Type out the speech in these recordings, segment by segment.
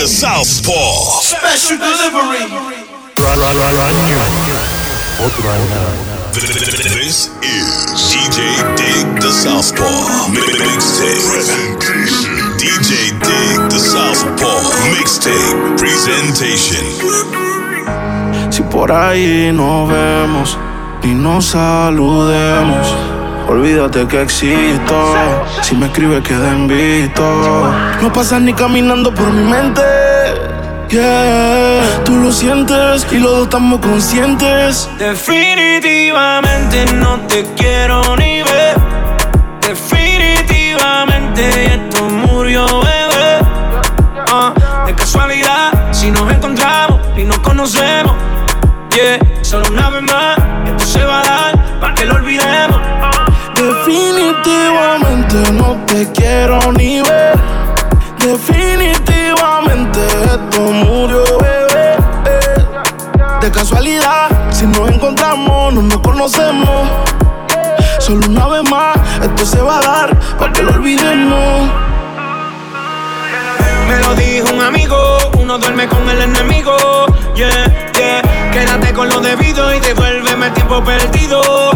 The Southpaw. Special delivery. This is DJ Dig the Southpaw. Mixtape. DJ Dig the Southpaw. Mixtape presentation. Si por ahí nos vemos y nos saludemos, olvídate que existo. Si me escribes, queda visto. No pasas ni caminando por mi mente. Yeah, tú lo sientes y los dos estamos conscientes. Definitivamente no te quiero ni ver. Definitivamente esto murió, bebé. Ah, de casualidad, si nos encontramos y nos conocemos. Yeah, solo una vez más, Definitivamente no te quiero ni ver. Definitivamente esto murió, bebé. De casualidad, si nos encontramos, no nos conocemos. Solo una vez más, esto se va a dar para que lo olvidemos. Me lo dijo un amigo, uno duerme con el enemigo. Yeah, yeah. Quédate con lo debido y devuélveme el tiempo perdido.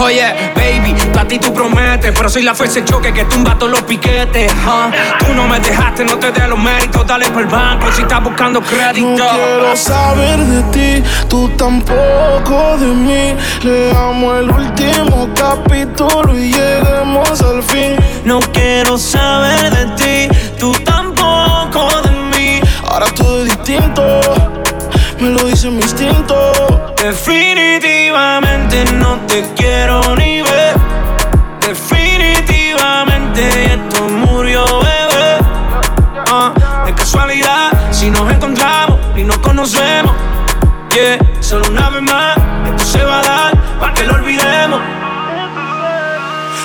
Oye, baby, a ti tú prometes, pero soy la fuerza de choque que tumba todos los piquetes. huh. Tú no me dejaste, no te des los méritos, dale por el banco si estás buscando No crédito. quiero saber de ti, tú tampoco de mí. Leamos el último capítulo y lleguemos al fin. No quiero saber de ti, tú tampoco de mí. Ahora todo es distinto, me lo dice mi instinto. Definitivamente no te quiero ni ver. Definitivamente esto murió, bebé. Ah, de casualidad, si nos encontramos y nos conocemos. Yeah, solo una vez más, esto se va a dar para que lo olvidemos.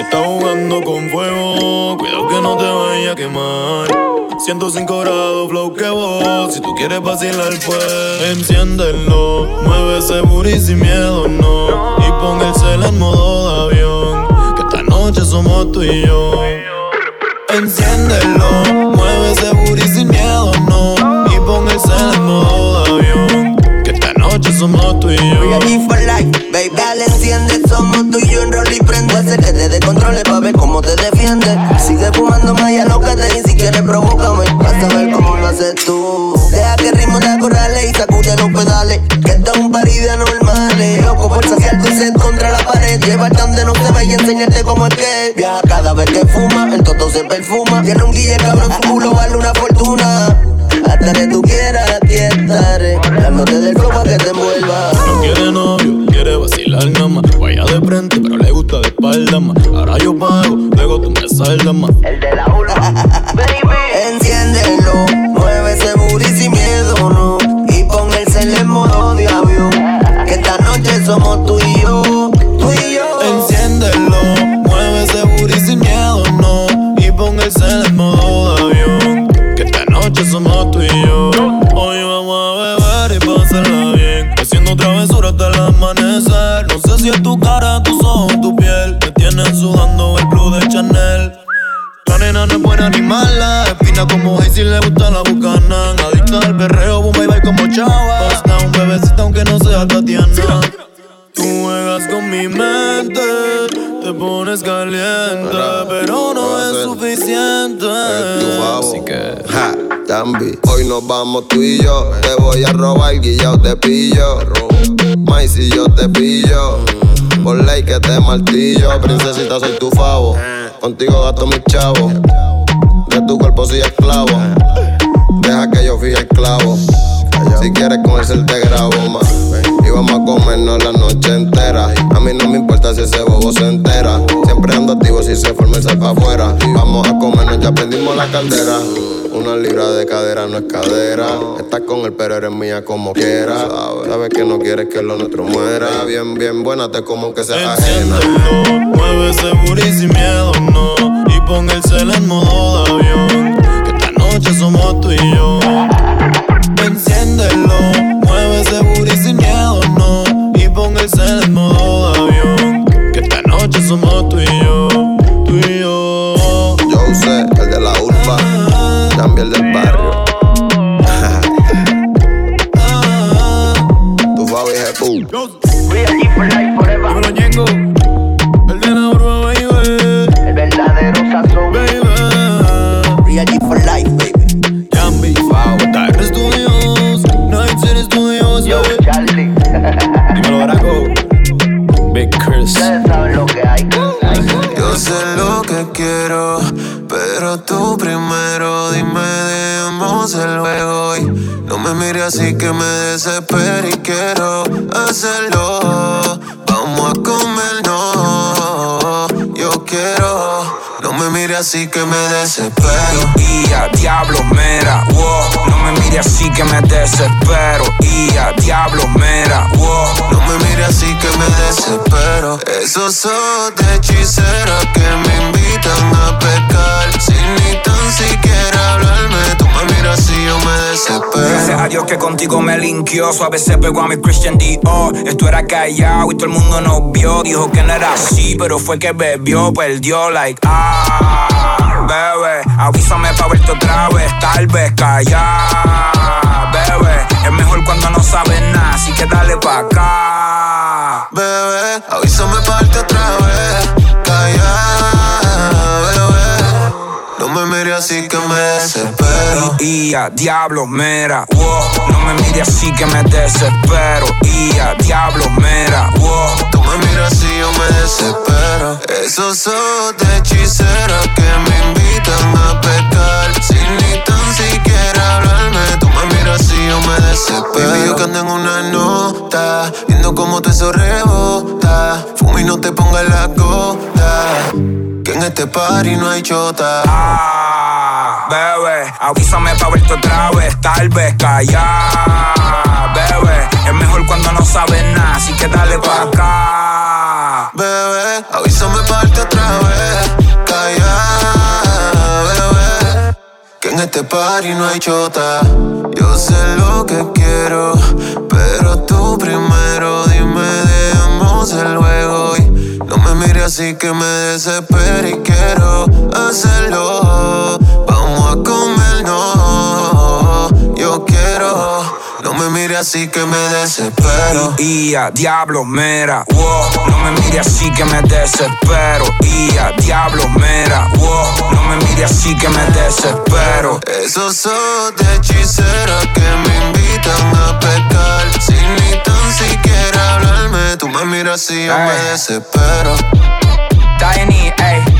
Estás jugando con fuego, cuidado que no te vaya a quemar. 105 grados, flow que vos, si tú quieres vacilar pues. Enciéndelo, mueve booty sin miedo, no. Y pon el cel en modo de avión, que esta noche somos tú y yo. Enciéndelo, Vamos tú y yo. Te voy a robar, guillao, te pillo. Mai, si yo te pillo. Por ley que te martillo. Princesita, soy tu favo. Contigo gasto mis chavos. De tu cuerpo soy esclavo. Deja que yo fui esclavo. Si quieres con el te grabo más. Y vamos a comernos la noche entera. A mí no me importa si ese bobo se entera. Siempre ando activo si se forma el para afuera. Vamos a comernos, ya prendimos la caldera. Una libra de cadera no es cadera. Estás con él, pero eres mía como quiera. Sabes que no quieres que lo nuestro muera. Bien, bien buena, te como que sea ajena. Mueve seguro y sin miedo, no. Y pon el cel en modo de avión. Que esta noche somos tú y yo. Enciéndelo, mueve seguro y sin miedo, no. Y pon el cel en modo así que me desespero y quiero hacerlo. Vamos a comer, no, yo quiero. No me mires así que me desespero. Y a diablo, mera, wow. No me mire así que me desespero. Y a diablo, mera, wow. No me mires así que me desespero. Esos ojos de hechicera que me invitan a pecar. Sin ni tan siquiera hablarme, yo me desespero. Gracias a Dios que contigo me linkió. Suave se pegó a mi Christian Dior. Esto era callado y todo el mundo nos vio. Dijo que no era así, pero fue que bebió, perdió, like, ah, bebé. Avísame pa' verte otra vez, tal vez callar, bebé. Es mejor cuando no sabes nada, así que dale pa' acá. Bebé, avísame parte otra vez. Calla, bebé. No me mires así que me desespero. Y a diablo, mera, wow. No me mire así que me desespero. Y a diablo, mera, wow. Tú me miras así yo me desespero. Esos ojos de hechicera que me invitan a pecar. Sin ni tan siquiera hablarme, tú me miras así yo me desespero. Baby, yo que ando en una nota, viendo cómo te eso rebota. Fuma y no te pongas la en este party no hay chota. Ah, bebé, avísame pa' verte otra vez, tal vez callar, bebé. Es mejor cuando no sabes nada, así que dale pa' acá. Bebé, avísame parte otra vez. Calla, bebé. Que en este party no hay chota. Yo sé lo que quiero, pero tú primero dime, dejamos el juego. No me mires así que me desespero y quiero hacerlo. Vamos a comer, no. Yo quiero. No me mires así que me desespero. Y a diablo, mera, wow. No me mire así que me desespero. Y a diablo, mera, wow. No me mire así que me desespero. Esos ojos de hechicera que me invitan a pecar. Sin ni tan siquiera hablarme, tú me miras así yo me desespero. Tiny, ey.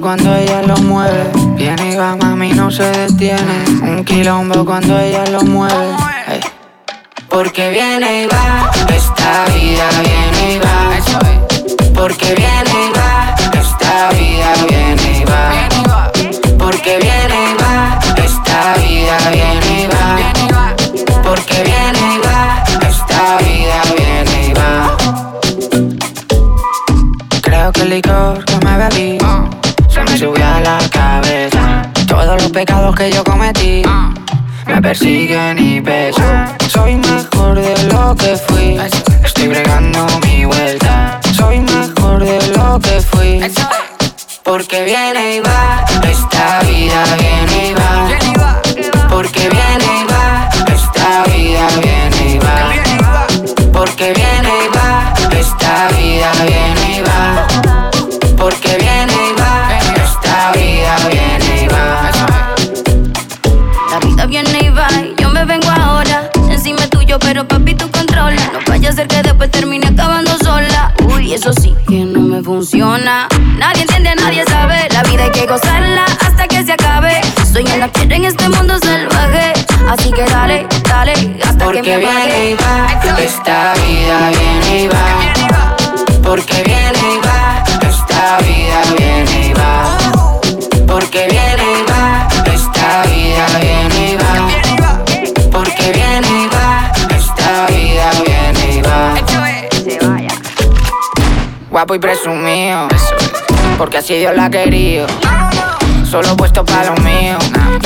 cuando ella lo mueve. Viene y va, mami, no se detiene. Un quilombo cuando ella lo mueve. Porque viene y va, esta vida viene y va. Porque viene y va, esta vida viene y va. Porque viene y va, esta vida viene y va. Porque viene y va, esta vida viene y va. Creo que el licor que me bebí se me subía a la cabeza. Todos los pecados que yo cometí me persiguen y pesan. Soy mejor de lo que fui, estoy bregando mi vuelta. Soy mejor de lo que fui, porque viene y va. Funciona. Nadie entiende, nadie sabe. La vida hay que gozarla hasta que se acabe. Soy una tierra en este mundo salvaje. Así que dale, dale, hasta Porque que me viene y va, esta vida viene y va. Porque viene y va, esta vida viene y va. Porque viene y va, esta vida viene y va. Guapo y presumido, porque así Dios la ha querido. Solo puesto para lo mío,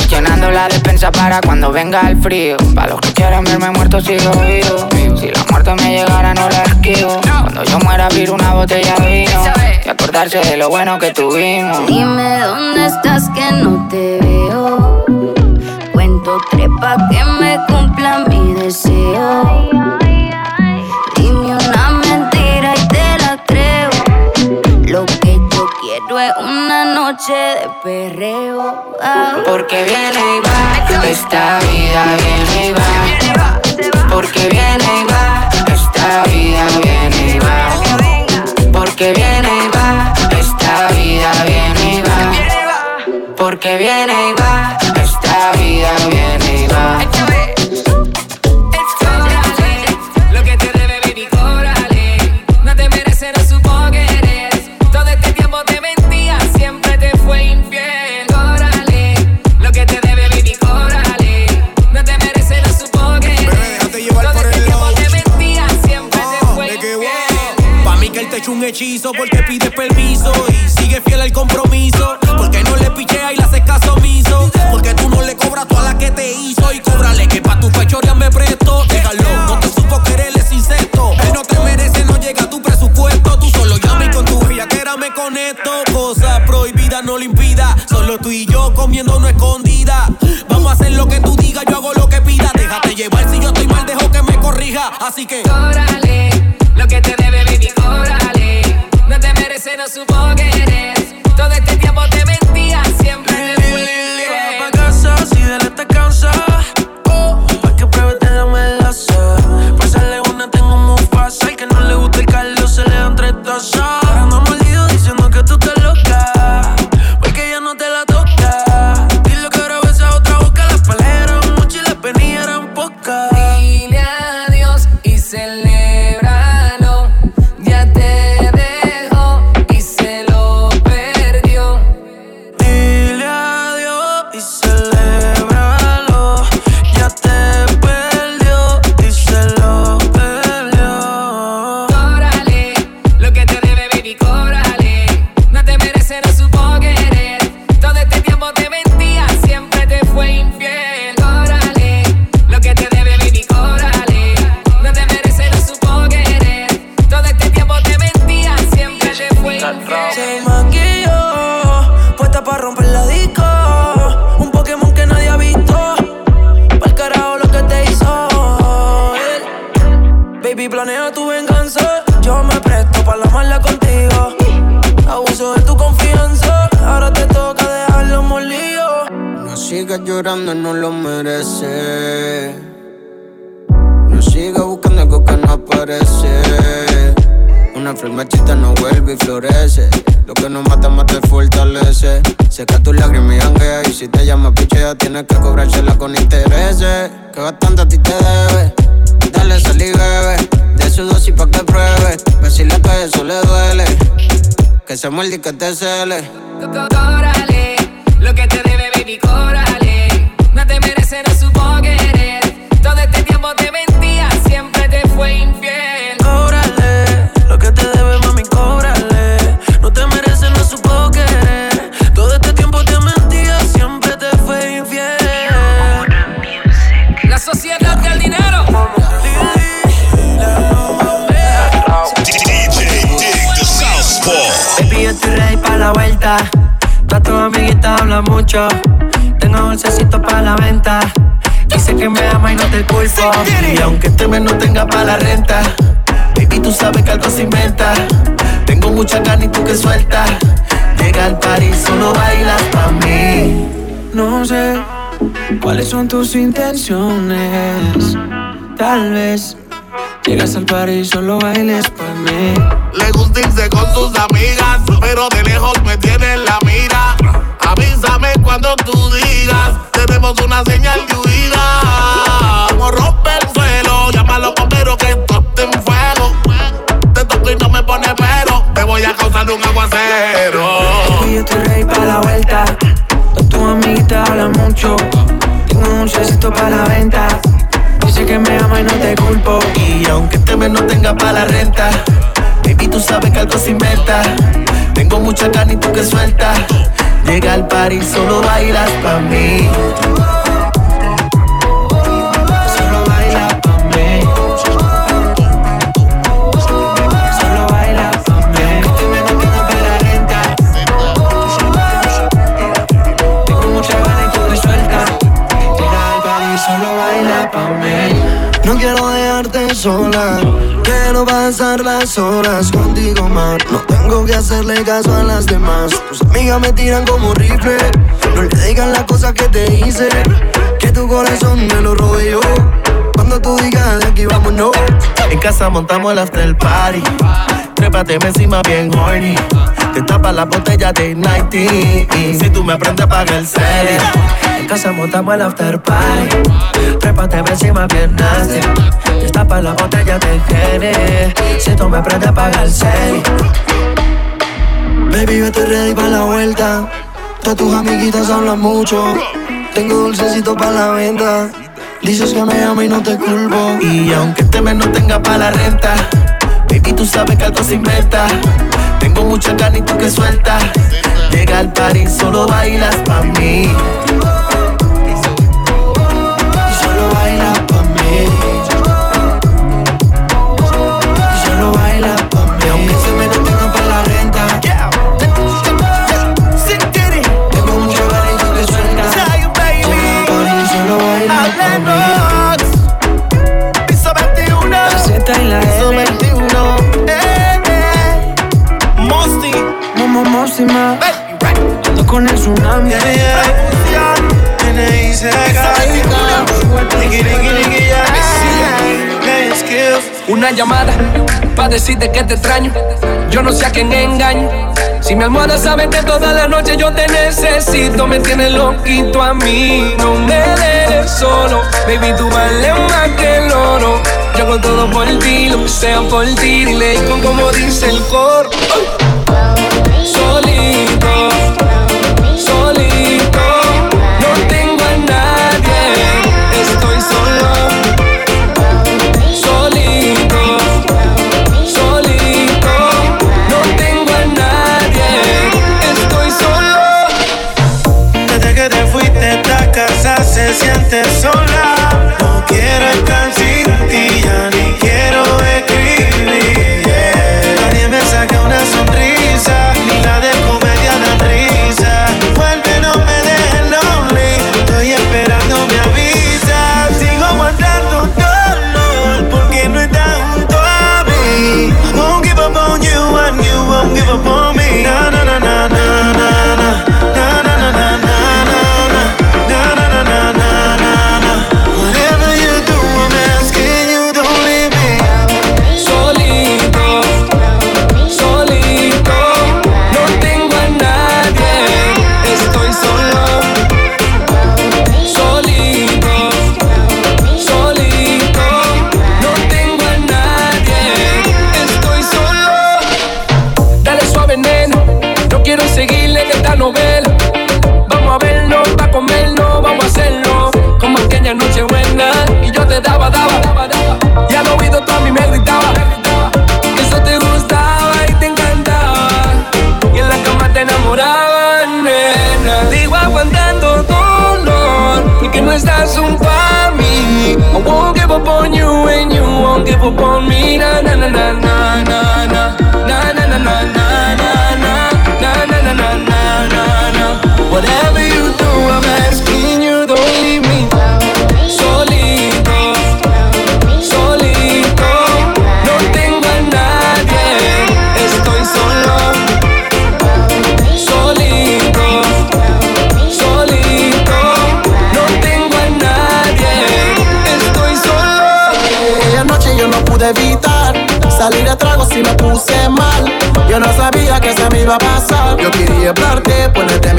llenando la despensa para cuando venga el frío. Para los que quieran verme muerto sigo vivo. Si la muerte me llegara no la esquivo. Cuando yo muera abrir una botella de vino y acordarse de lo bueno que tuvimos. Dime dónde estás que no te veo. Cuento tres pa' que me cumpla mi deseo. Lo que yo quiero es una noche de perreo. Ah. Porque viene y va, esta vida viene y va. Porque viene y va, esta vida viene y va. Porque viene y va, esta vida viene y va. Porque viene y va, esta vida viene y va. Hechizo porque pide permiso y sigue fiel al compromiso. Porque no le pichea y le hace caso omiso. Porque tú no le cobras toda la que te hizo y cóbrale que pa' tu fechoría me presto. Déjalo, no te supo querer, insecto. Él no te merece, no llega a tu presupuesto. Tú solo llama y con tu bellaquera me conecto. Cosa prohibida no lo impida. Solo tú y yo comiendo no escondida. Vamos a hacer lo que tú digas, yo hago lo que pida. Déjate llevar si yo estoy mal, dejo que me corrija. Así que. Y florece. Lo que no mata, mata y fortalece. Seca tus lágrimas y janguea. Y si te llama pichea, tienes que cobrársela con intereses. Que bastante a ti te debe. Dale, sal y bebe. De su dosis pa' que pruebe. Decirle que eso le duele. Que se muerde y que te cele. Córale, lo que te debe, baby, córale. Habla mucho. Tengo dulcecito para la venta. Dice que me ama y no te culpo. Y aunque este mes no tenga para la renta, baby, tú sabes que algo se inventa. Tengo mucha ganas y tú que sueltas. Llega al París, solo bailas pa' mí. No sé cuáles son tus intenciones. Tal vez llegas al París, solo bailes pa' mí. Le gusta irse con sus amigas, pero de lejos me tiene en la mira. Avísame cuando tú digas, tenemos una señal de huida. Como rompe el suelo, llámalo pero que esto esté en fuego. Te toco y no me pone pero, te voy a causar un aguacero. Y yo estoy ready para la vuelta. Tu amiguita habla mucho. Tengo un cecito para la venta. Dice que me ama y no te culpo. Y aunque este mes no tenga para la renta, baby, tú sabes que algo se inventa. Tengo mucha carne y tú que sueltas. Llega al party, solo bailas pa' mí. Solo bailas pa' mí. Solo bailas pa' mí. Tengo mucha ganas y tú que sueltas. Llega al party, solo baila pa' mí. No quiero dejarte sola, quiero pasar las horas contigo más. No tengo que hacerle caso a las demás. Tus amigas me tiran como rifle. No le digan las cosas que te hice, que tu corazón me lo rodeó. Cuando tú digas de aquí vámonos. En casa montamos el after party. Trépate encima bien horny. Te tapa la botella de 90. Si tú me aprendes, paga el cel. Casa montamos el after party. Trépate encima bien nasty. Te tapa la botella de Henny. Si tú me aprendes, paga el cel. Baby, estoy ready para la vuelta. Todas tus amiguitas hablan mucho. Tengo dulcecito para la venta. Dices que me amo y no te culpo. Y aunque este mes no tenga para la renta, baby, tú sabes que algo se inventa. Tengo mucha carne y tú que sueltas. Llega al party, solo bailas pa' mí. Con el tsunami. Una llamada para decirte que te extraño. Yo no sé a quién engaño. Si mi almohada sabe que toda la noche yo te necesito, me tienes loquito a mí. No me dejes solo, baby, tú vales más que el oro. Yo hago todo por ti, lo que sea por ti, dile con como dice el coro.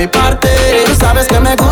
Mi parte. Sabes que me gustas,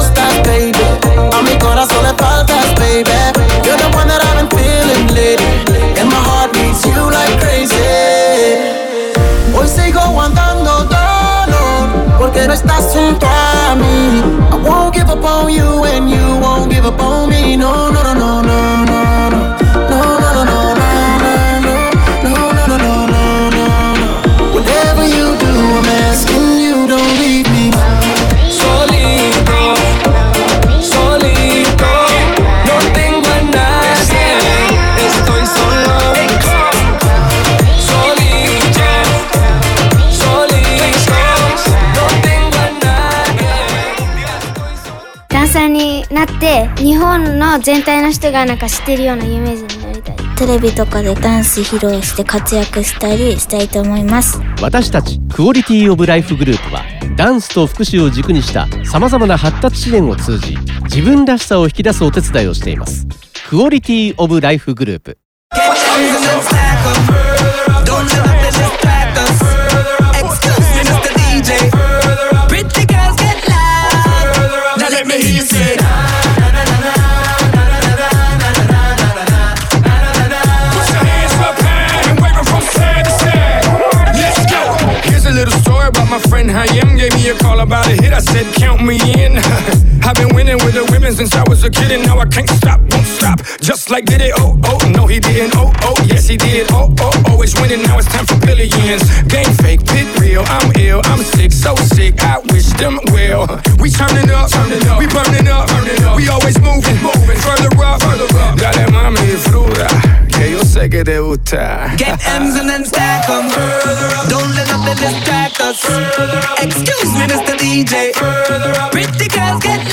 がなんかしてるような有名人になりたい。テレビとかでダンス披露して活躍したりしたいと思います。私たちクオリティオブライフグループはダンスと福祉を軸にした様々な発達支援を通じ自分らしさを引き出すお手伝いをしています。クオリティオブライフグループ。Let me hear you. Hayem. Gave me a call about a hit. I said, Count me in. I've been winning with the women since I was a kid, and now I can't stop, won't stop. Just like did it, oh, oh, no, he didn't, oh, oh, yes, he did, oh, oh, always winning, now it's time for billions. Game fake, pit real, I'm ill, I'm sick, so sick, I wish them well. We turning up, turning up, we burning up, burning up, we always moving, moving, further up, further up. Dale mami, fruta, que yo sé que te gusta. Get M's and then stack 'em. Don't let nothing distract us. Excuse me, Mr. DJ. Pretty girls get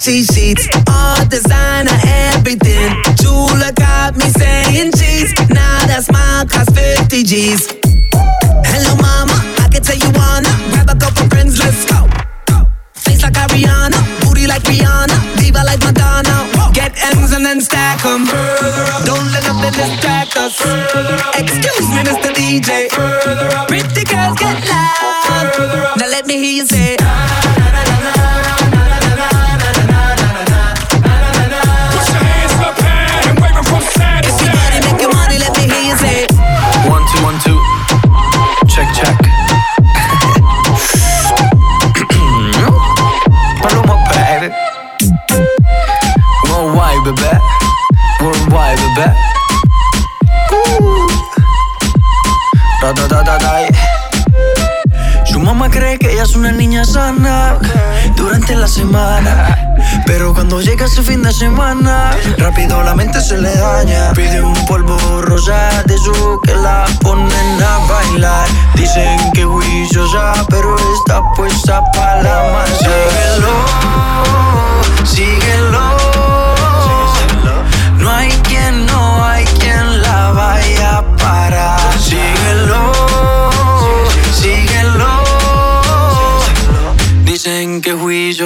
Versace sheets. All designer, everything. Jula got me saying cheese. Now that smile cost 50 G's. Hello, mama. I can tell you wanna grab a couple friends, let's go. Face like Ariana, booty like Rihanna, diva like Madonna. Get M's and then stack 'em. Don't let nothing distract us. Excuse me, Mr. DJ. Pretty girls get loud. Now let me hear you say. Una niña sana durante la semana. Pero cuando llega ese fin de semana, rápido la mente se le daña. Pide un polvo rosa de su que la ponen a bailar. Dicen que juiciosa, pero está puesta para la masa. Síguelo, síguelo.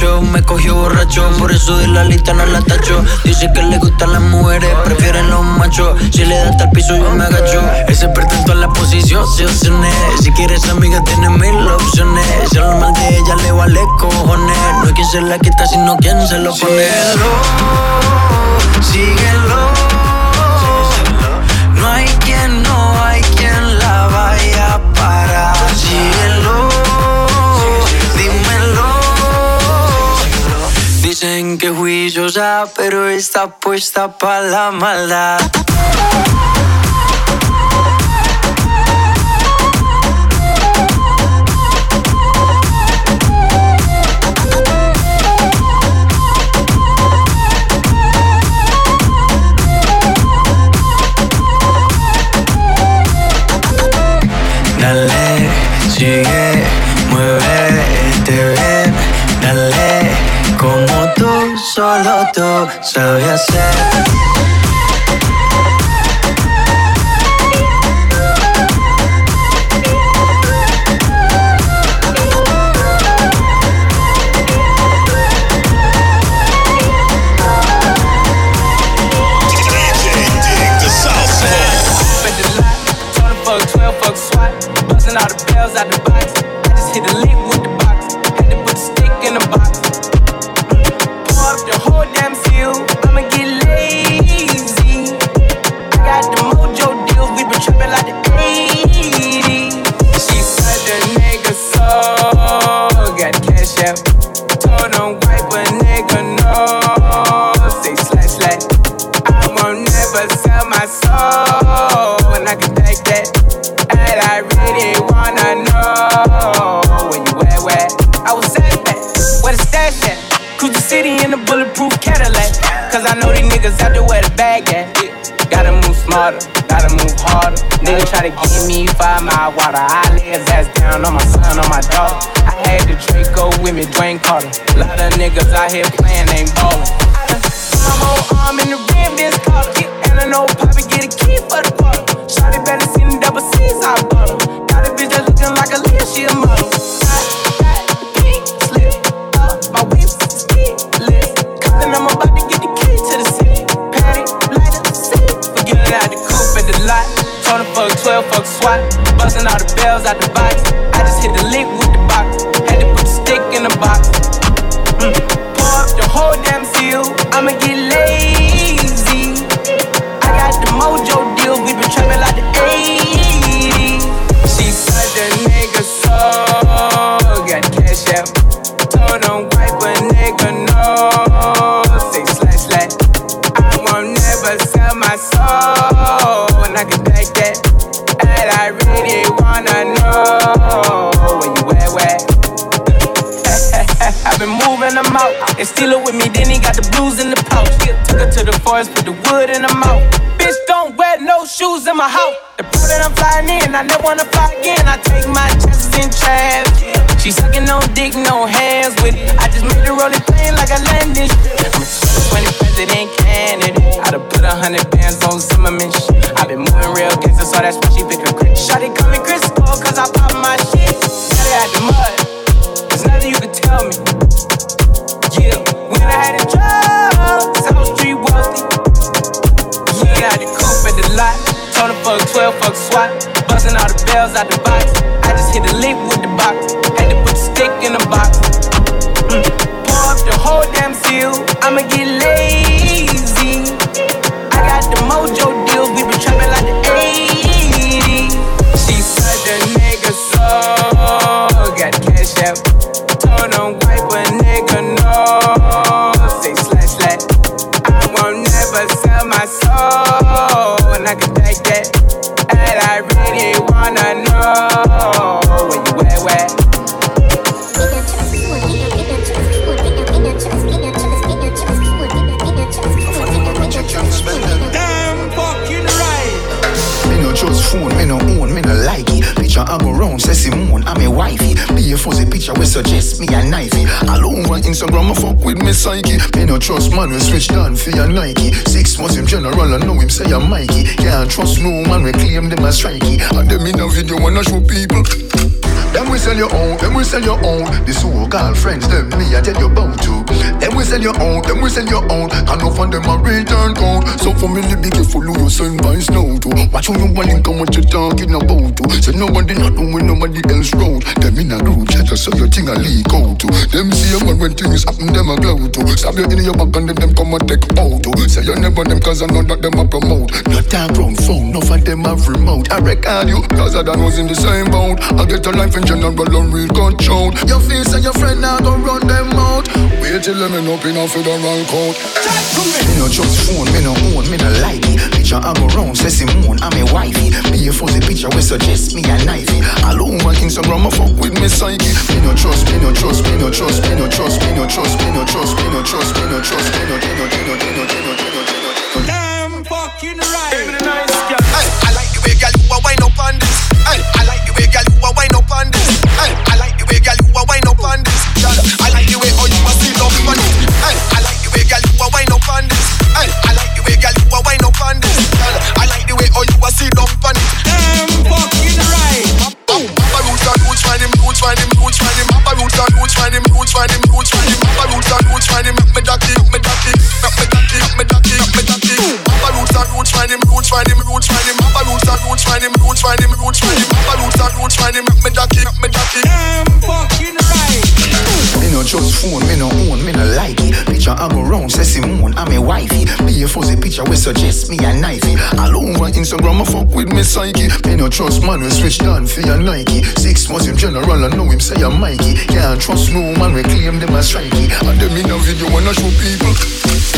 Me cogió borracho, por eso de la lista no la tacho. Dice que le gustan las mujeres, prefieren los machos. Si le da hasta el piso, yo me agacho. Ese pertenece a la posición. Si quieres amiga, tienes mil opciones. Si lo mal de ella le vale cojones. No es quien se la quita, sino quien se lo pone. Síguelo, síguelo. Dicen que juiciosa, pero está puesta para la maldad. Dale, sigue. solo tú sabes hacer water. I lay his ass down on my son, on my daughter. I had the Draco with me, Dwayne Carter. A lot of niggas out here playing. swipe. Busting all the bells out the box. trust man, we switch down for your Nike. Six months in general, I know him say I'm Mikey. Can't trust no man, we claim them as strikey. And them in a video wanna show people. Them we sell your own, them we sell your own. This whole girlfriends, them me, I tell you about to. Them we sell your own, them we sell your own. Can no find them a return code. So for me, be careful who you send by snow to. Watch who you want and come what you talking about to. So nobody not doing nobody else road. Them in a group chat, so your thing a leak out to. Them see you when things happen, them a glow to. Stab you in your back and then them come and take out to. Say you never them cause I know that them a promote. Not that brown phone, no for them have remote. I record you, cause I done was in the same boat. I get a life in general and real control. Your face and your friend now go run them out. Wait till end up in a federal court. Me no trust phone, me no own, me no like it. Picture I go round, say Simone, I'm a wifey. Be a fuzzy picture, we suggest me a knifey. All over Instagram, I fuck with me psyche. Me no trust, me no trust, me no trust, me no trust, me no trust, me no trust, me no trust, me no trust, me no, me no, me no, me no, me no, me no, Damn fucking right. Psyche. Me no trust man, we switch down for your Nike. Six in general, I know him say I'm Mikey. Can't trust no man, we claim them as strikey. And them in a video, wanna show people.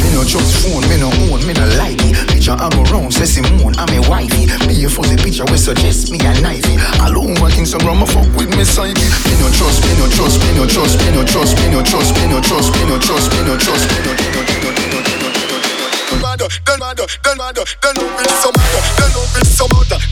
Me no trust phone, me no own, me no like it. Picture I go round, say Simone, I'm a wifey. Be a fuzzy picture, we suggest me a knifey. All over Instagram, I fuck with me psyche. Me no trust, me no trust, me no trust, me no trust, me no trust, me no trust, me no trust, me no trust, me no, me no, me no, me me me no. Mother, then mother, then mother, then love it some mother, then love it some mother.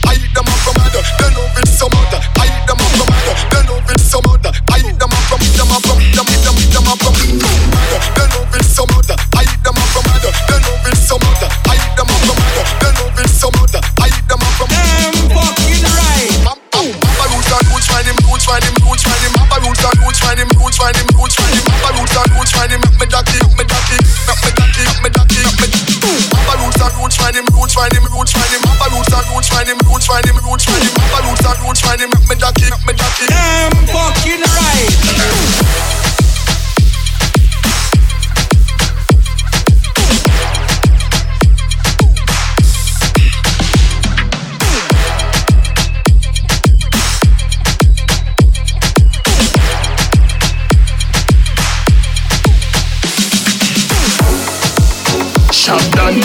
Done,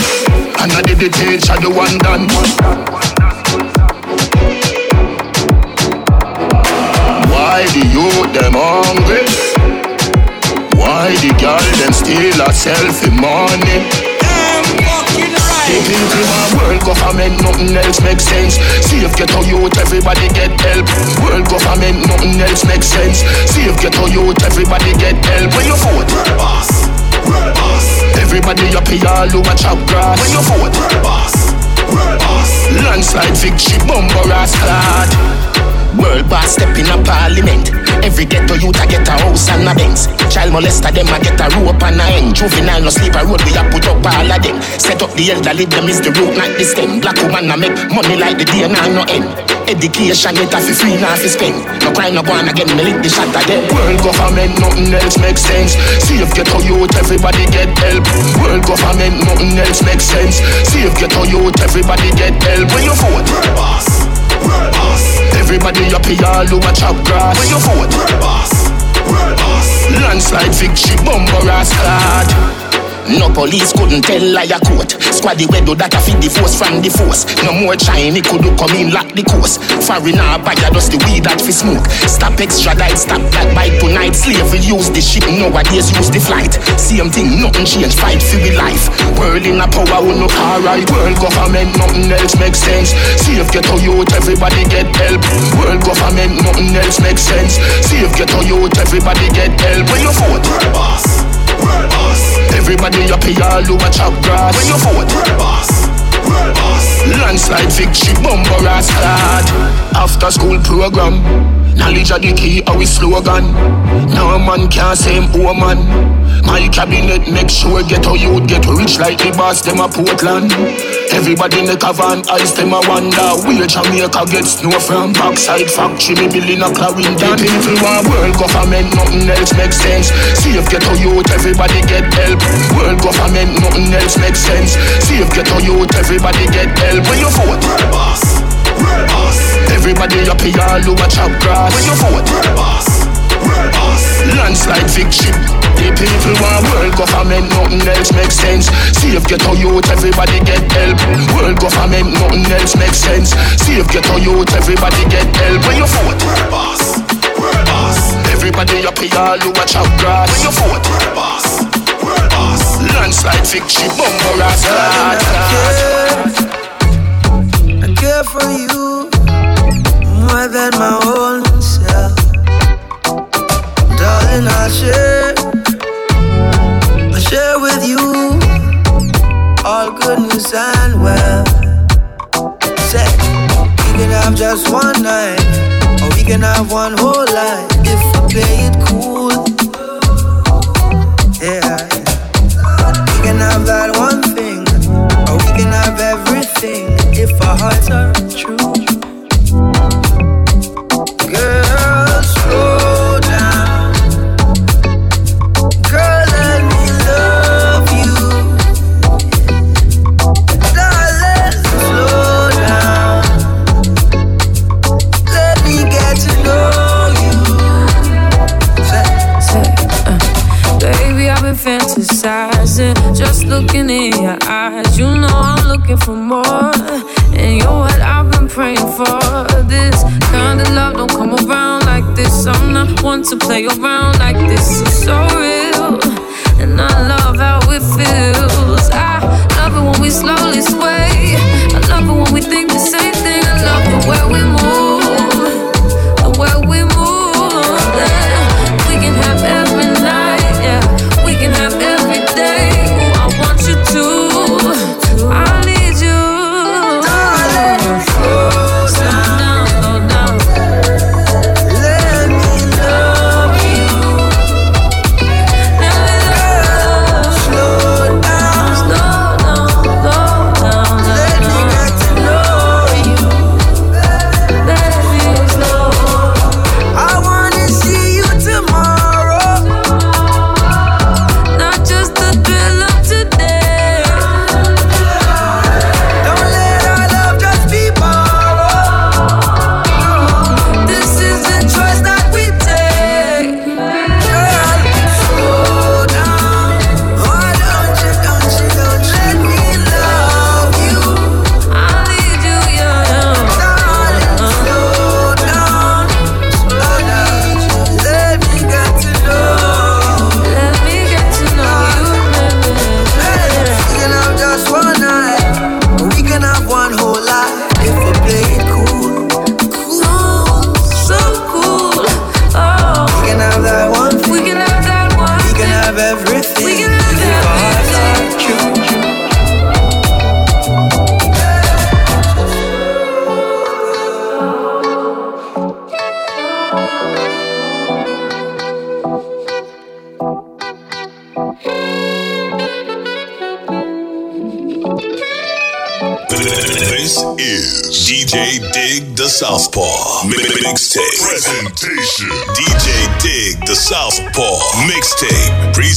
and I did the tail, shadow one done. Why the youth them hungry? Why the girl them steal a selfie money? Deep into my world government, nothing else makes sense. See if get a youth, everybody get help. World government, nothing else makes sense. See if get a youth, everybody get help. When you vote, world boss, world boss. Everybody up here, all over chop grass. When you vote, world boss, world boss. Landslide victory, bumper ass clad. World boss step in a parliament. Every ghetto youth a get a house and a Benz. Child molester them a get a rope and a end. Juvenile no sleep a road we a put up all of them. Set up the elderly them is the root not the stem. Black woman a make money like the day now no end. Education get a fi free now fi spend. No crime no go on again me lick the shot again. World government nothing else makes sense. See if ghetto youth everybody get help. World government nothing else makes sense. See if ghetto youth everybody get help. When you vote, world boss. World boss. Everybody up here all over chop grass. When you vote, world boss. World boss. Landslide victory, bumper ass clad. No police couldn't tell liar court. Squaddy we do that a feed the force from the force. No more Chinese could do come in lock the course. Foreigner buy a dust the weed that fi smoke. Stop extradite, stop black bite tonight. Slavery use the ship, nowadays use the flight. Same thing, nothing change, fight for we life. World in a power, we no alright. World government, nothing else makes sense. See if get a youth, everybody get help. World government, nothing else makes sense. See if get a youth, everybody get help. When you vote, boss. Everybody up here all over chop grass. When you vote, world boss. World boss. Landslide victory, bumper ass clad. After school program. Knowledge of the key, our slogan. No man can say him woman. My cabinet make sure get how you get rich like the boss them a Portland. Everybody in the cavern eyes them a wonder where Jamaica get snow from backside factory me building a Clarendon. People want world government, nothing else makes sense. See if get how youth, everybody get help. World government, nothing else makes sense. See if get how youth, everybody get help. When you vote, world boss. World boss. Everybody up here, all over chop grass. When you vote, world boss. World boss. Landslide victory. The people want world government, nothing else makes sense. See if get how youth, everybody get help. World government, nothing else makes sense. See if get how youth, everybody get help. When you vote, world boss. World boss. Everybody up here, all over chop grass. When you vote, world boss. World boss. Landslide victory, bumper ass. I care for you more than my own self. Darling, I'll share, I'll share with you all goodness and wealth. Say, we can have just one night, or we can have one whole life if we play it cool. Yeah, we can have that one thing, or we can have everything if our hearts are just looking in your eyes. You know I'm looking for more, and you're what I've been praying for. This kind of love don't come around like this. I'm not one to play around like this. It's so real, and I love how it feels. I love it when we slowly sway. I love it when we think the same thing. I love the way we move,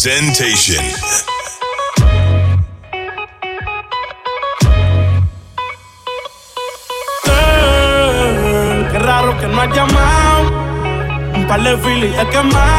Presentation. Eh, Qué raro que no llamado. Un par de filis he quemado.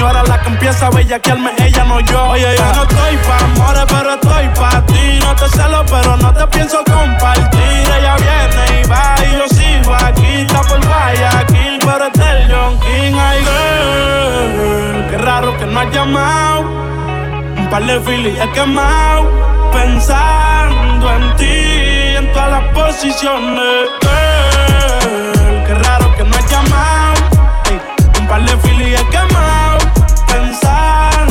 señora la que empieza a bellaquearme, ella no yo. Oye, yo no estoy pa' amores, pero estoy pa' ti. No te celo, pero no te pienso compartir. Ella viene y va y yo sigo aquí. Está por Guayaquil, pero es del John King. Ay, qué raro que no has llamado. Un par de filis he quemado. Pensando en ti, en todas las posiciones. Girl, qué raro que no has llamado. Un par de filis he quemado Pensando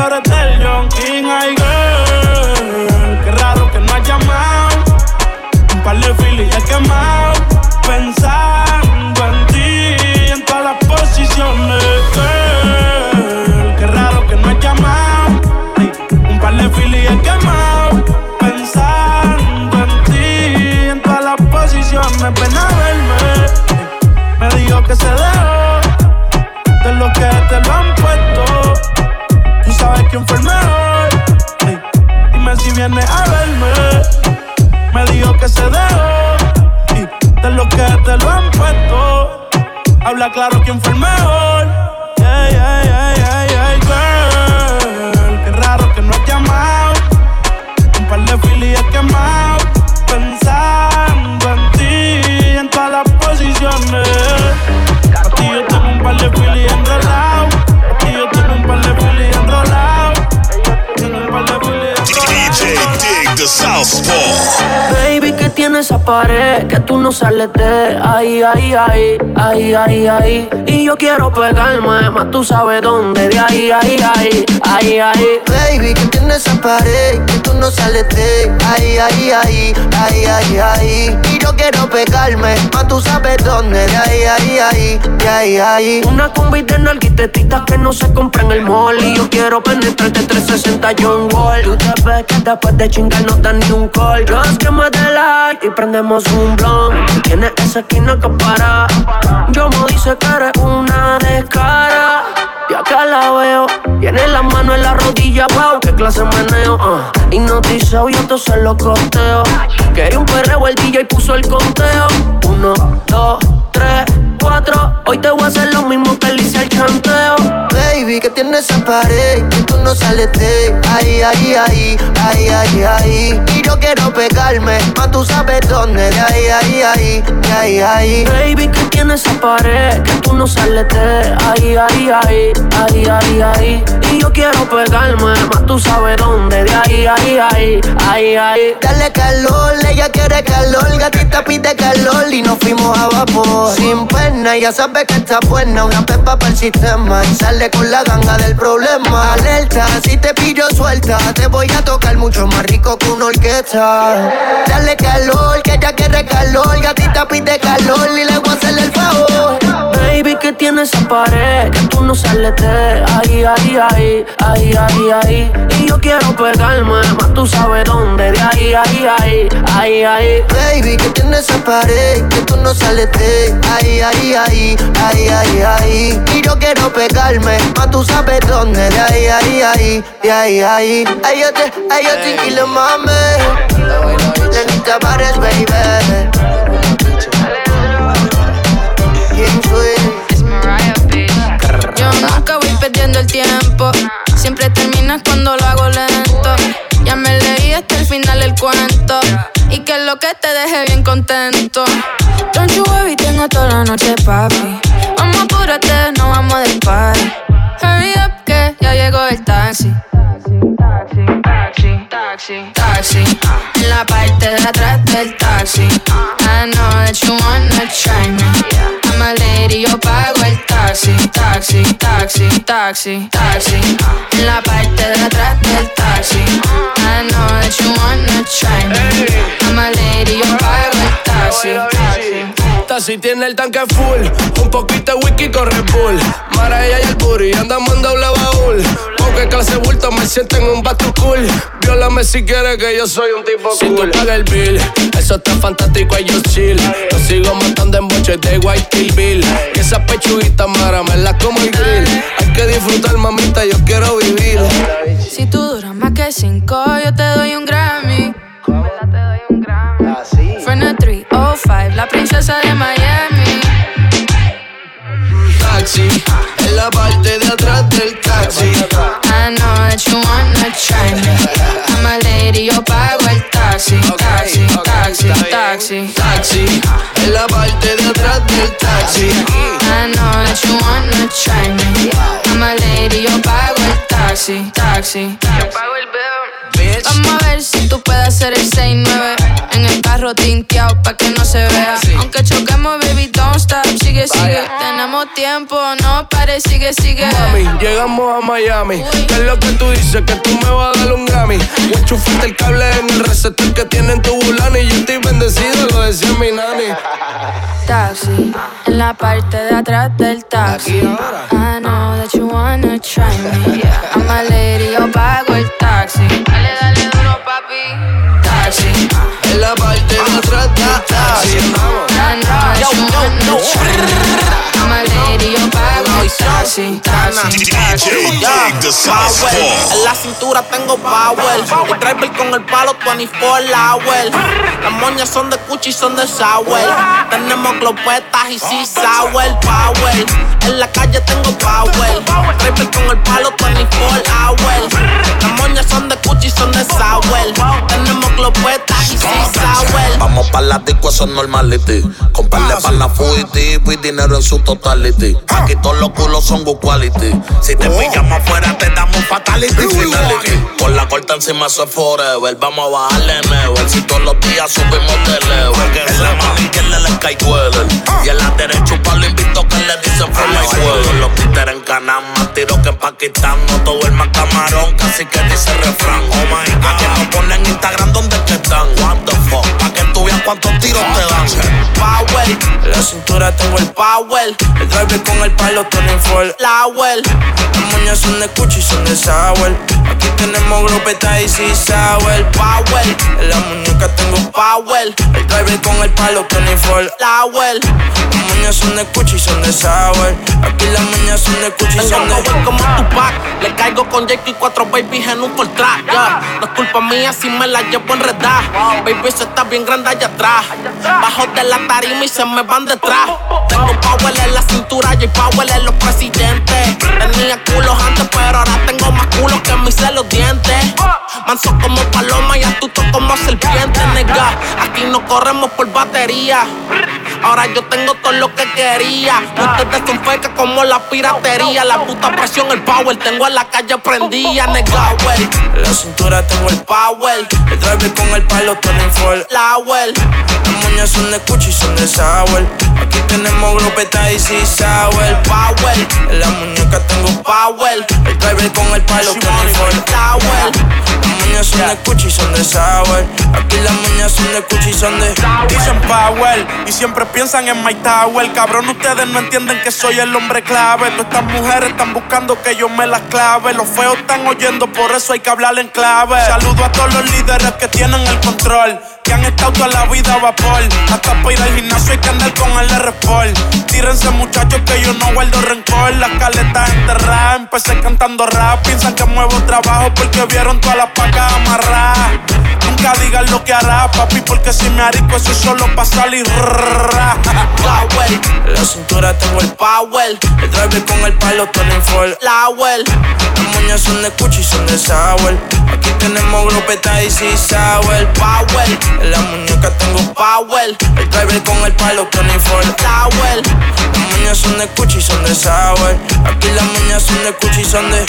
pero del John King. Ay, girl, qué raro que no has llamado. Un par de filis he quemado. Pensando en ti, en todas las posiciones. Girl, qué raro que no has llamado. Un par de filis he quemado. Pensando en ti, en todas las posiciones. Ven a verme. Me dijo que se El mejor. Dime si vienes a verme. Me dijo que se dejó y de lo que te lo han puesto. Habla claro quién fue el mejor. Tiene esa pared que tú no sales de ahí, ahí, ahí, ahí, ahí, ahí. Y yo quiero pegarme, más tú sabes dónde, de ahí, ahí, ahí, ahí, ahí. Baby, que tiene esa pared que tú no sales de ahí, ahí, ahí, ahí, ahí, ahí. Y yo quiero pegarme, más tú sabes dónde, de ahí, ahí, ahí, de ahí, ahí. Una combi de nalguitetitas que no se compra en el mall Y yo quiero penetrarte 360 John Wall Tú te ves que después de chingar no dan ni un call Yo es que me dé like y prendemos un blunt Tienes esa esquina que para Yo me dice que eres una descara y acá la veo, tiene la mano en la rodilla, wow, qué clase meneo, uh. Hipnotizado y entonces lo costeo. Quería un perreo, el DJ puso el conteo. Uno, dos, tres, cuatro. Hoy te voy a hacer lo mismo que le hice al chanteo. Baby, que tiene esa pared que tú no sales de ahí, ahí, ahí, ahí, ahí, ahí. Y yo quiero pegarme, más tú sabes dónde, de ahí, ahí, ahí, de ahí, ahí. Baby, que tiene esa pared que tú no sales de ahí, ahí, ahí, ahí, ahí, ahí. Y yo quiero pegarme, más tú sabes dónde, de ahí, ahí, ahí, ahí, ahí. Dale calor, ella quiere calor, gatita pide calor y nos fuimos a vapor. Sin pena, ya sabe que está buena, una pepa para el sistema y sale con la ganga del problema. Alerta, si te pillo suelta, te voy a tocar mucho más rico que una orquesta. Dale calor, que ella quiere calor, gatita pide calor y le voy a hacer el favor. Baby, que tiene esa pared que tú no sales de ahí, ahí, ahí, ahí, ahí, ahí. Y yo quiero pegarme, más tú sabes dónde, de ahí, ahí, ahí, ahí, ahí. Baby, que tiene esa pared que tú no sales de ahí, ahí, ahí, ahí, ahí, ahí. Y yo quiero pegarme, más tú sabes dónde, de ahí, ahí, ahí, de ahí, ahí. Ay, yo te, ay, yo te quiero, mami. Lenita Bares, baby. Bien sweet. Yo nunca voy perdiendo el tiempo. Siempre terminas cuando lo hago lento. Ya me leí hasta el final del cuento. Y que lo que te deje bien contento. Don't you worry, tengo toda la noche, papi. Vamos, apúrate, no vamos del party. Hurry up, que ya llegó el taxi. Taxi, taxi, taxi. En la parte de atrás del taxi. I know that you wanna try me. I'm a lady, yo pago el taxi. Taxi, taxi, taxi, taxi. En la parte de atrás del taxi. I know that you wanna try me. I'm a lady, yo pago el taxi. Si tiene el tanque full, un poquito de whisky con Red Bull. Mara ella y el puri, andamos en doble baúl. Con que clase bulto me siento en un back cool. Viólame si quieres que yo soy un tipo si cool. Si tú pagas el bill, eso está fantástico, y yo chill. Lo sigo matando en boches de White Kill Bill. Y esa pechuguita mara me la como el grill. Hay que disfrutar, mamita, yo quiero vivir. Si tú duras más que cinco, yo te doy un Grammy. Te doy un Grammy. Ah, 305, la princesa de Miami. Taxi, en la parte de atrás del taxi. I know that you wanna try me. I'm a lady, yo pago el taxi. Taxi, taxi, taxi. Taxi, en la parte de atrás del taxi. I know that you wanna try me. I'm a lady, yo pago el taxi. Taxi, yo pago el. Vamos a ver si tú puedes hacer el 6-9 En el carro tinteado pa' que no se vea. Aunque choquemos, baby, don't stop Sigue, sigue, tenemos tiempo No pare, sigue, sigue. Mami, llegamos a Miami. ¿Qué es lo que tú dices? Que tú me vas a dar un Grammy. Enchufarte el cable en el receptor que tiene en tu bulani. Y yo estoy bendecido, lo decía mi nani. Taxi, en la parte de atrás del taxi. I know that you wanna try me. I'm a lady, yo pago el taxi wanna En la cintura tengo power El driver con el palo 24 hours Las moñas son de Gucci y son de Sour Tenemos globetas y sí sour power En la calle tengo power Driver con el palo 24 hours Las moñas son de Gucci y son de Sour Tenemos globetas y sí sour Vamos pa' la disco, eso es normality. Comprarle pa' la y dinero en su totality. Aquí todos los culos son good quality. Si te pillamos afuera te damos fatality. Finality. Con la corta encima eso es forever. Vamos a bajarle never. Si todos los días subimos de level. En la mano izquierda le cae Weller Y en la derecha un palo invito que le dicen from my fuego Los títeres en Canam más tiro que en Pakistán. No todo el más camarón casi que dice refrán. Oh my God. Aquí nos ponen Instagram donde que están What the fuck Pa' que tú veas cuántos tiros te dan. Power, en la cintura tengo el power. El driver con el palo Tony Ford Flower Las moñas son de Gucci y son de Sour Aquí tenemos grupeta y sí sour Power, en la muñeca tengo power El driver con el palo Tony Ford Flower Las moñas son de Gucci y son de Sour Aquí las moñas son de Gucci y son de Tengo como Tupac. Le caigo con Jake y cuatro babies en un Fortrack yeah. No es culpa mía si me la llevo enredada. Baby, se está bien grande allá atrás. Bajo de la tarima y se me van detrás. Tengo power en la cintura y power en los presidentes Tenía culos antes pero ahora tengo más culos que mis celos dientes. Manso como paloma y astuto como serpiente, nega. Aquí no corremos por batería Ahora yo tengo todo lo que quería. Ustedes son fecas como la piratería. La puta presión, el power. Tengo en la calle prendida, nega. En la cintura tengo el power. El driver con el palo, Ford. La well. Las moñas son de Gucci y son de Sour. Aquí tenemos grupeta y sí sour. Power. En la muñeca tengo power. El driver con el palo, well. Las moñas son de Gucci son de Sour. Aquí las moñas son de Gucci son de Dicen power y siempre piensan en My Tower. Cabrón, ustedes no entienden que soy el hombre clave. Todas estas mujeres están buscando que yo me las clave. Los feos están oyendo, por eso hay que hablar en clave. Saludo a todos los líderes que tienen el control. Que han estado toda la vida a vapor. Hasta para ir al gimnasio hay que andar con el R-Sport. Tírense, muchachos, que yo no guardo rencor. Las caletas enterradas, empecé cantando rap. Piensan que muevo trabajo porque vieron todas las pacas amarradas. Nunca digan lo que hará, papi, porque si me arico, eso es solo para salir. Power. En la cintura tengo el power. El driver con el palo Tony Ford. La well. Las moñas son de Gucci y son de Sour. Aquí tenemos grupeta y sí sour. Power. En la muñeca tengo power. El driver con el palo Tony Ford. Well. Las moñas son de Gucci y son de Sour. Aquí las moñas son de Gucci y son de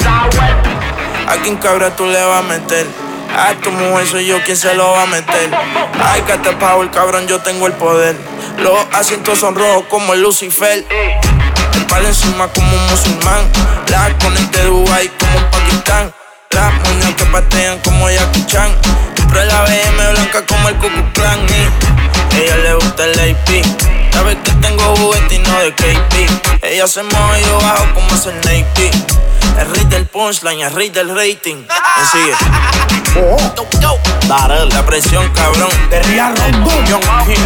¿A quién cabra tú le vas a meter? A tu mujer soy yo quien se lo va a meter. Ay, que te pago el cabrón, yo tengo el poder. Los asientos son rojos como el Lucifer. El palo encima como un musulmán. La conecté de Dubai como un Pakistán. Moñas que patean como Jackie Chan. Compré la BM blanca como el Cucu Clan. Y ella le gusta el AP. Sabe que tengo juguete y de KP. Ella se moja y yo bajo como es el Nike. El rey del punchline, el rey del rating. Me sigue. Darel, la presión, cabrón. De Ria Young King,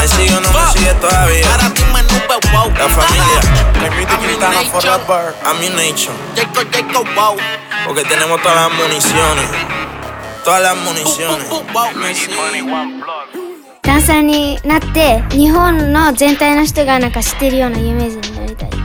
Me sigue o no me sigue todavía. La familia. La cristiana forever. Ammunition. Porque tenemos todas las municiones. Todas las municiones. ダンサーになって日本の全体の人がなんか知ってるような有名人になりたい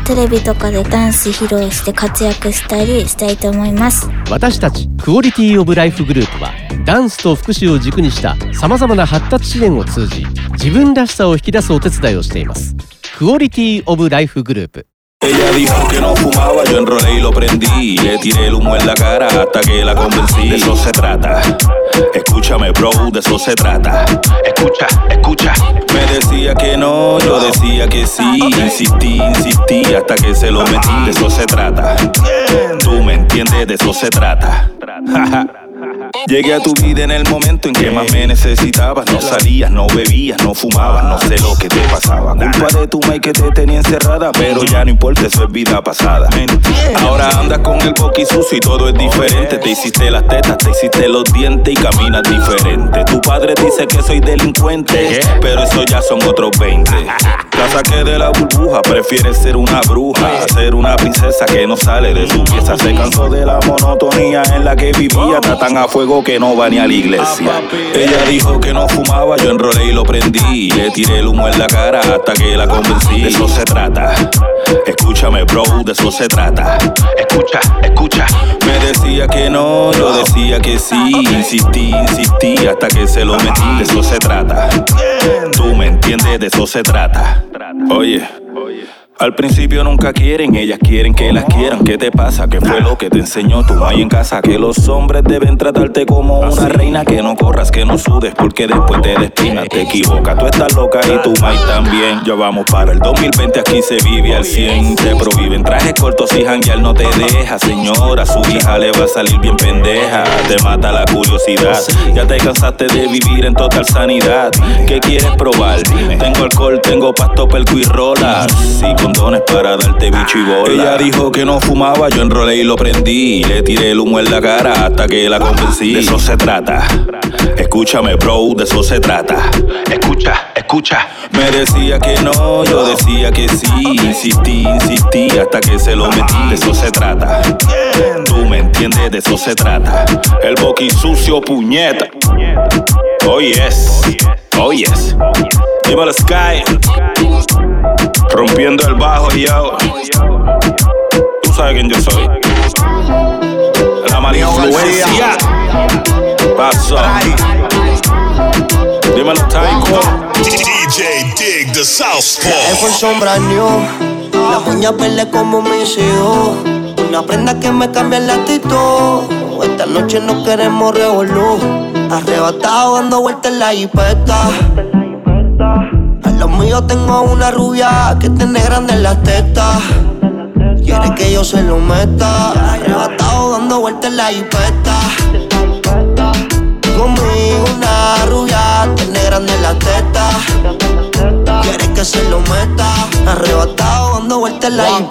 テレビとかでダンス披露して活躍したりしたいと思います私たちクオリティオブライフグループはダンスと福祉を軸にしたさまざまな発達支援を通じ自分らしさを引き出すお手伝いをしていますクオリティオブライフグループ Ella dijo que no fumaba, yo enrolé y lo prendí. Le tiré el humo en la cara hasta que la convencí. De eso se trata. Escúchame, bro, de eso se trata. Escucha, escucha. Me decía que no, yo decía que sí. Insistí, insistí hasta que se lo metí. De eso se trata. Tú me entiendes, de eso se trata. Llegué a tu vida en el momento en que más me necesitabas. No salías, no bebías, no fumabas, no sé lo que te pasaba. Culpa de tu Mike que te tenía encerrada, pero ya no importa, eso es vida pasada. Ahora andas con el boqui sucio y todo es diferente. Te hiciste las tetas, te hiciste los dientes y caminas diferente. Tu padre dice que soy delincuente, pero eso ya son otros 20. La saqué de la burbuja, prefiere ser una bruja, ser una princesa que no sale de su pieza. Se cansó de la monotonía en la que vivía, está tan a fuego que no va ni a la iglesia. Ella dijo que no fumaba, yo enrolé y lo prendí. Le tiré el humo en la cara hasta que la convencí. De eso se trata. Escúchame, bro, de eso se trata. Escucha, escucha. Me decía que no, yo decía que sí. Insistí, insistí hasta que se lo metí. De eso se trata. Tú me entiendes, de eso se trata. Oye. Al principio nunca quieren, ellas quieren que las quieran. ¿Qué te pasa? ¿Qué fue lo que te enseñó tu madre en casa? Que los hombres deben tratarte como una reina. Que no corras, que no sudes, porque después te despinas. Te equivocas, tú estás loca y tu mai también. Ya vamos para el 2020, aquí se vive al 100. Te prohíben trajes cortos y janguear no te deja. Señora, su hija le va a salir bien pendeja. Te mata la curiosidad. Ya te cansaste de vivir en total sanidad. ¿Qué quieres probar? Tengo alcohol, tengo pasto, pelco y rolas. Condones para darte bicho y bola. Ella dijo que no fumaba, yo enrolé y lo prendí. Le tiré el humo en la cara hasta que la convencí. De eso se trata. Escúchame, bro, de eso se trata. Escucha, escucha. Me decía que no, yo decía que sí. Insistí, insistí hasta que se lo metí. De eso se trata. Tú me entiendes, de eso se trata. El boqui sucio, puñeta. Oh yes, oh yes. Dímelo Sky. Rompiendo el bajo, yo. Tú sabes quién yo soy. La mala influencia. Paso. Dímelo Taiko. DJ Dig the Southpaw. fue sombra new. La uña verde como mis hijos. Una prenda que me cambia el actitud. Esta noche no queremos revolú. Arrebatado dando vueltas en la hipeta. Los míos tengo una rubia que tiene grande las tetas. Quiere que yo se lo meta. Arrebatado dando vueltas en la hipeta. Conmigo una rubia tiene grande las tetas. Quiere que se lo meta. Arrebatado dando vueltas en la.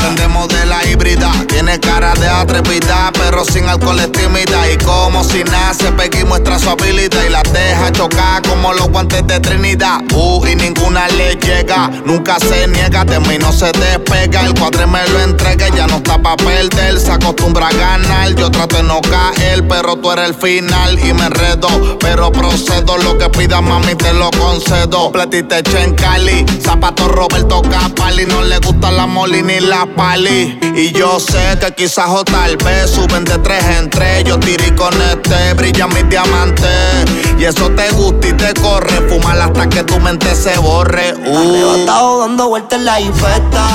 Prendemos de la híbrida, tiene cara de atrevida, pero sin alcohol es tímida. Y como si nace, Peggy muestra su habilidad y la deja chocar como los guantes de Trinidad. Uh, y ninguna le llega, nunca se niega, de mí no se despega. El cuadre me lo entrega, ya no está pa' perder, se acostumbra a ganar. Yo trato de no caer, pero tú eres el final y me enredo. Pero procedo, lo que pida mami te lo concedo. Platite en Cali, zapato Roberto Capali, no le gusta la moli ni la pali. Y yo sé que quizás o tal vez suben de tres en tres. Yo tiré con este, brilla mis diamantes. Y eso te gusta y te corre. Fumar hasta que tu mente se borre. Uh. Dando vueltas en la infesta.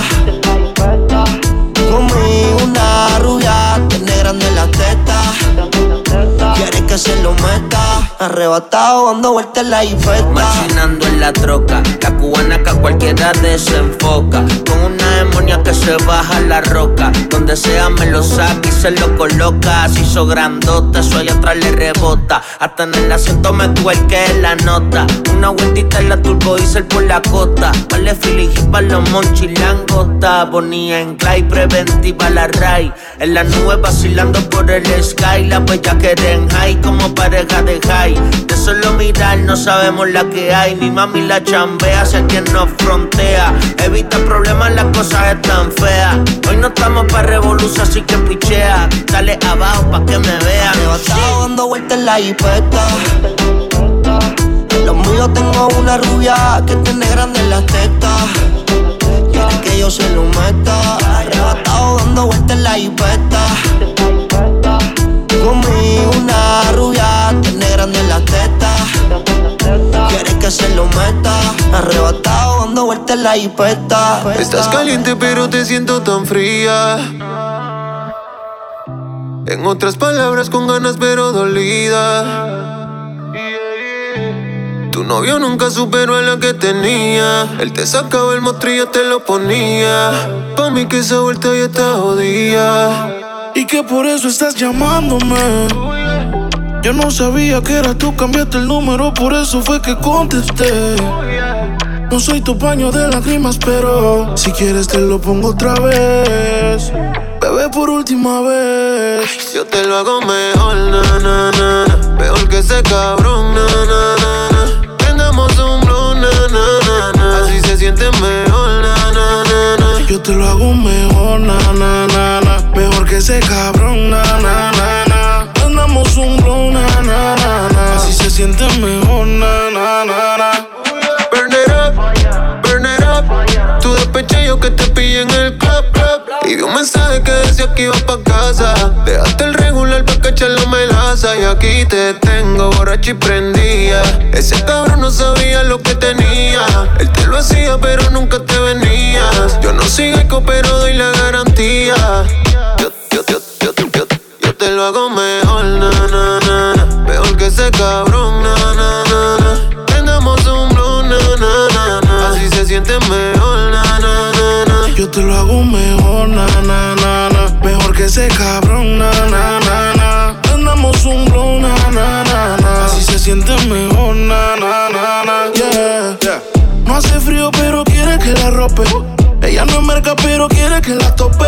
Conmigo una rubia Arrebatado dando vueltas en la hipeta. Machinando en la troca, la cubana que a cualquiera desenfoca. Con una demonia que se baja la roca. Donde sea me lo saca y se lo coloca. Así hizo grandota, eso atrás le rebota. Hasta en el asiento me que la nota. Una vueltita en la turbo diesel por la costa. Vale filigi para los monchis langota. Bonía en clay, preventiva la ray. En la nube vacilando por el sky. La bella que en high como pareja de high. De solo mirar no sabemos la que hay. Mi mami la chambea, hacia quien nos frontea. Evita problemas, las cosas están feas. Hoy no estamos para revolución, así que pichea. Dale abajo pa' que me vean. Arrebatado dando vueltas en la hipeta. Los míos tengo una rubia que tiene grande las tetas. Que yo se lo meta. Arrebatado dando vueltas en la hipeta. Conmigo una rubia tiene grande las tetas. Quiere que se lo meta. Arrebatado dando vueltas en la hipeta. Estás caliente pero te siento tan fría. En otras palabras con ganas pero dolida. Tu novio nunca superó a la que tenía. Él te sacaba el mostrillo, te lo ponía. Pa' mí que esa vuelta ya está jodida. Y que por eso estás llamándome. Yo no sabía que era tú, cambiaste el número, por eso fue que contesté. No soy tu paño de lágrimas, pero si quieres te lo pongo otra vez. Bebé, por última vez. Yo te lo hago mejor, na, na, na, na. Mejor que ese cabrón, na, na, na, na. Prendamos un blow, na, na, na, na. Así se siente mejor, na, na, na, na. Yo te lo hago mejor, na, na, na, na. Mejor que ese cabrón, na, na, na, Prendamos un blow, na. Así se siente mejor, na, na, na, na. Burn it up, burn it up. Tu despeche yo que te pillé en el club, club. Y vi un mensaje que decía que iba pa' casa. Dejaste el regular pa' cachar la melaza. Y aquí te tengo borracho y prendía. Ese cabrón no sabía lo que tenía. Él te lo hacía, pero nunca te venías. Yo no eco, pero doy la garantía. Lo hago mejor, na, na, na, na. Mejor que ese cabrón, na, na, na, na. Prendamos un blue, na, na, na, na. Así se siente mejor, na, na, na, na. Yo te lo hago mejor, na, na, na, na. Mejor que ese cabrón, na, na, na, na. Prendamos un blow, na, na, na, na. Así se siente mejor, na, na, na, na. Yeah, yeah. No hace frío, pero quiere que la rope. Ella no es merca, pero quiere que la tope.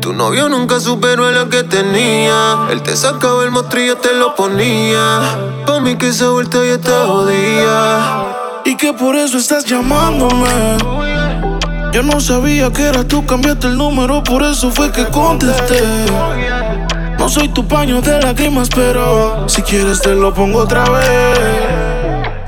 Tu novio nunca superó a la que tenía. Él te sacaba el mostrillo, te lo ponía. Pa' mí que esa vuelta ya está jodida. Y que por eso estás llamándome. Yo no sabía que era tú, cambiaste el número, por eso fue que contesté. No soy tu paño de lágrimas, pero si quieres te lo pongo otra vez.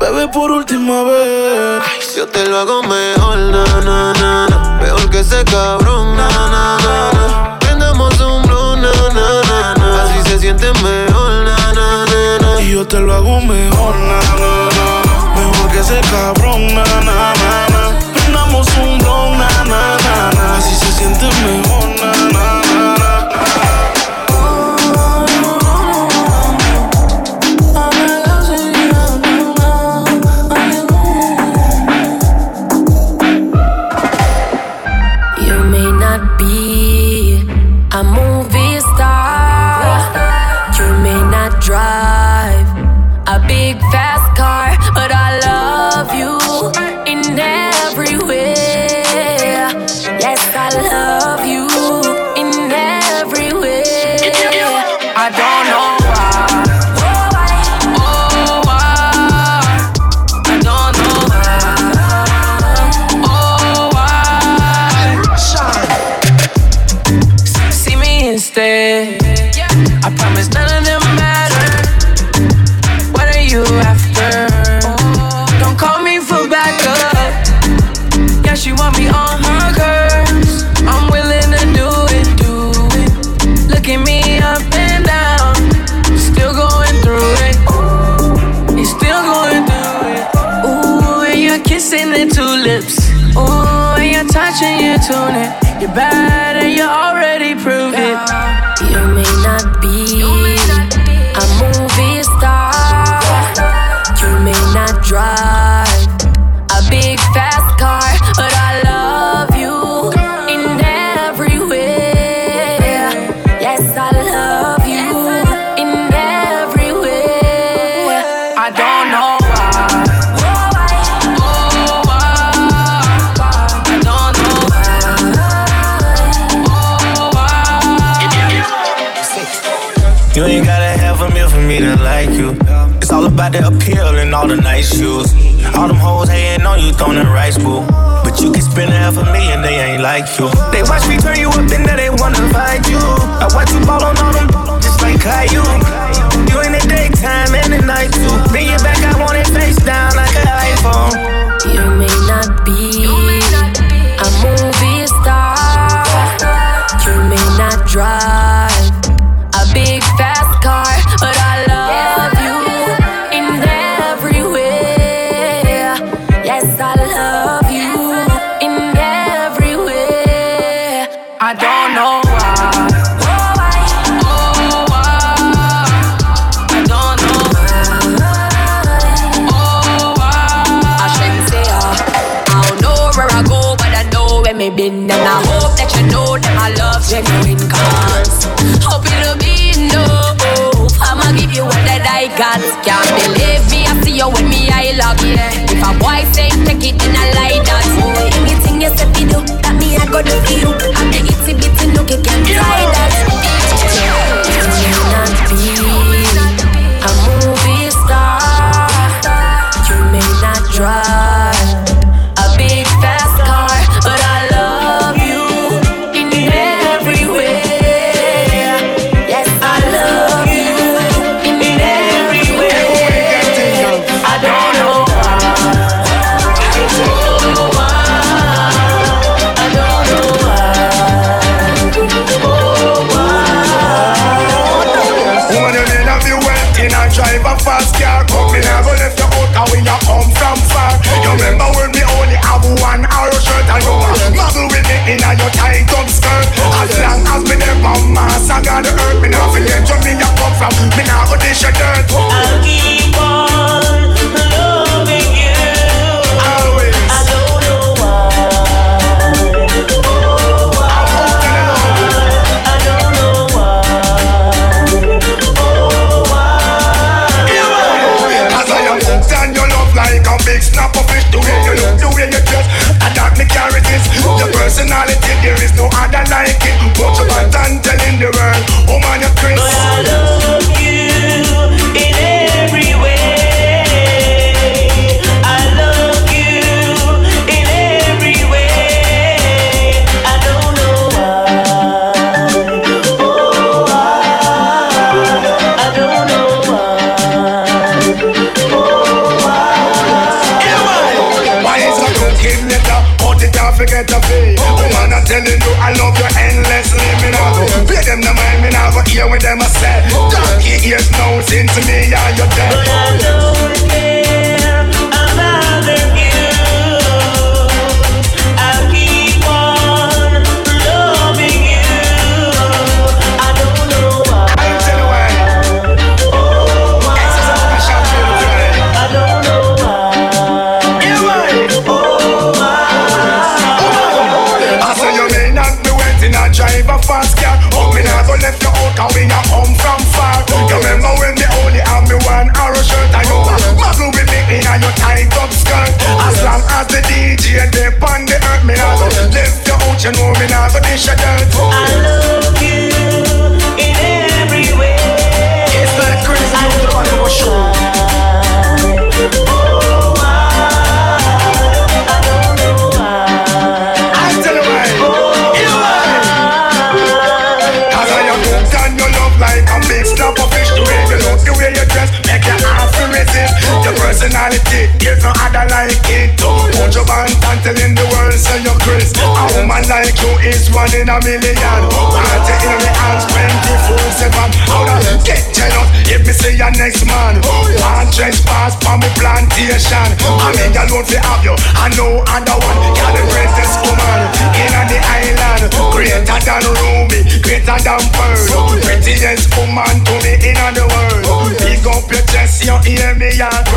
Bebé, por última vez. Yo te lo hago mejor, na, na, na, na. Que ese cabrón, na, na, na, na. Prendamos un blow, na, na, na. Así se siente mejor, na, na, na. Y yo te lo hago mejor, na, na, na. Mejor que ese cabrón, na, na, na. got the appeal and all the nice shoes. All them hoes hating on you, throwing rice, boo. But you can spend half a million, they ain't like you. They watch me turn you up and now they wanna fight you. I watch you ball on all them, just like Caillou. You in the daytime and the night too. Girl.